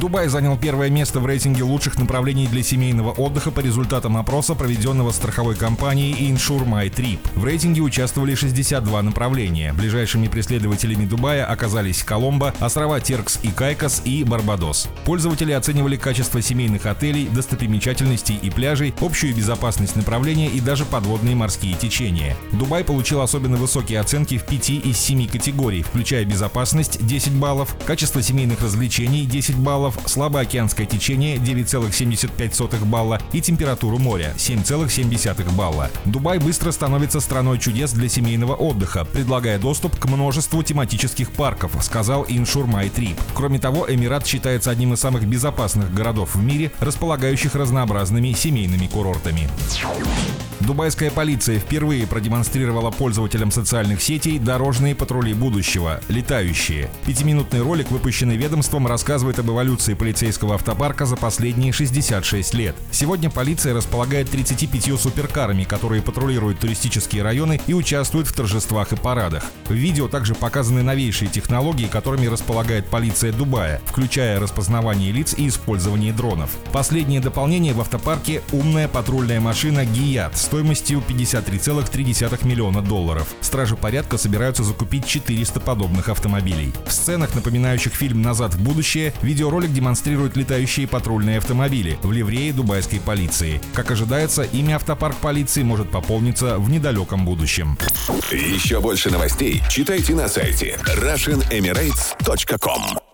Дубай занял первое место в рейтинге лучших направлений для семейного отдыха по результатам опроса, проведенного страховой компанией Insure My Trip. В рейтинге участвовали 62 направления. Ближайшими преследователями Дубая оказались Коломбо, острова Теркс и Кайкос и Барбадос. Пользователи оценивали качество семейных отелей, достопримечательностей и пляжей, общую безопасность направления и даже подводные морские течения. Дубай получил особенно высокие оценки в 5 из 7 категорий, включая безопасность 10 баллов, качество семейных развлечений 10 баллов, баллов, слабое океанское течение 9,75 балла и температуру моря 7,7 балла. Дубай быстро становится страной чудес для семейного отдыха, предлагая доступ к множеству тематических парков, сказал Иншур Май Трип. Кроме того, Эмират считается одним из самых безопасных городов в мире, располагающих разнообразными семейными курортами. Дубайская полиция впервые продемонстрировала пользователям социальных сетей дорожные патрули будущего, летающие. Пятиминутный ролик, выпущенный ведомством, рассказывает об эволюции полицейского автопарка за последние 66 лет. Сегодня полиция располагает 35 суперкарами, которые патрулируют туристические районы и участвуют в торжествах и парадах. В видео также показаны новейшие технологии, которыми располагает полиция Дубая, включая распознавание лиц и использование дронов. Последнее дополнение в автопарке – умная патрульная машина «Гият» стоимостью 53,3 миллиона долларов. Стражи порядка собираются закупить 400 подобных автомобилей. В сценах, напоминающих фильм «Назад в будущее», видеоролик демонстрирует летающие патрульные автомобили в ливрее дубайской полиции. Как ожидается, имя автопарк полиции может пополниться в недалеком будущем. Еще больше новостей читайте на сайте RussianEmirates.com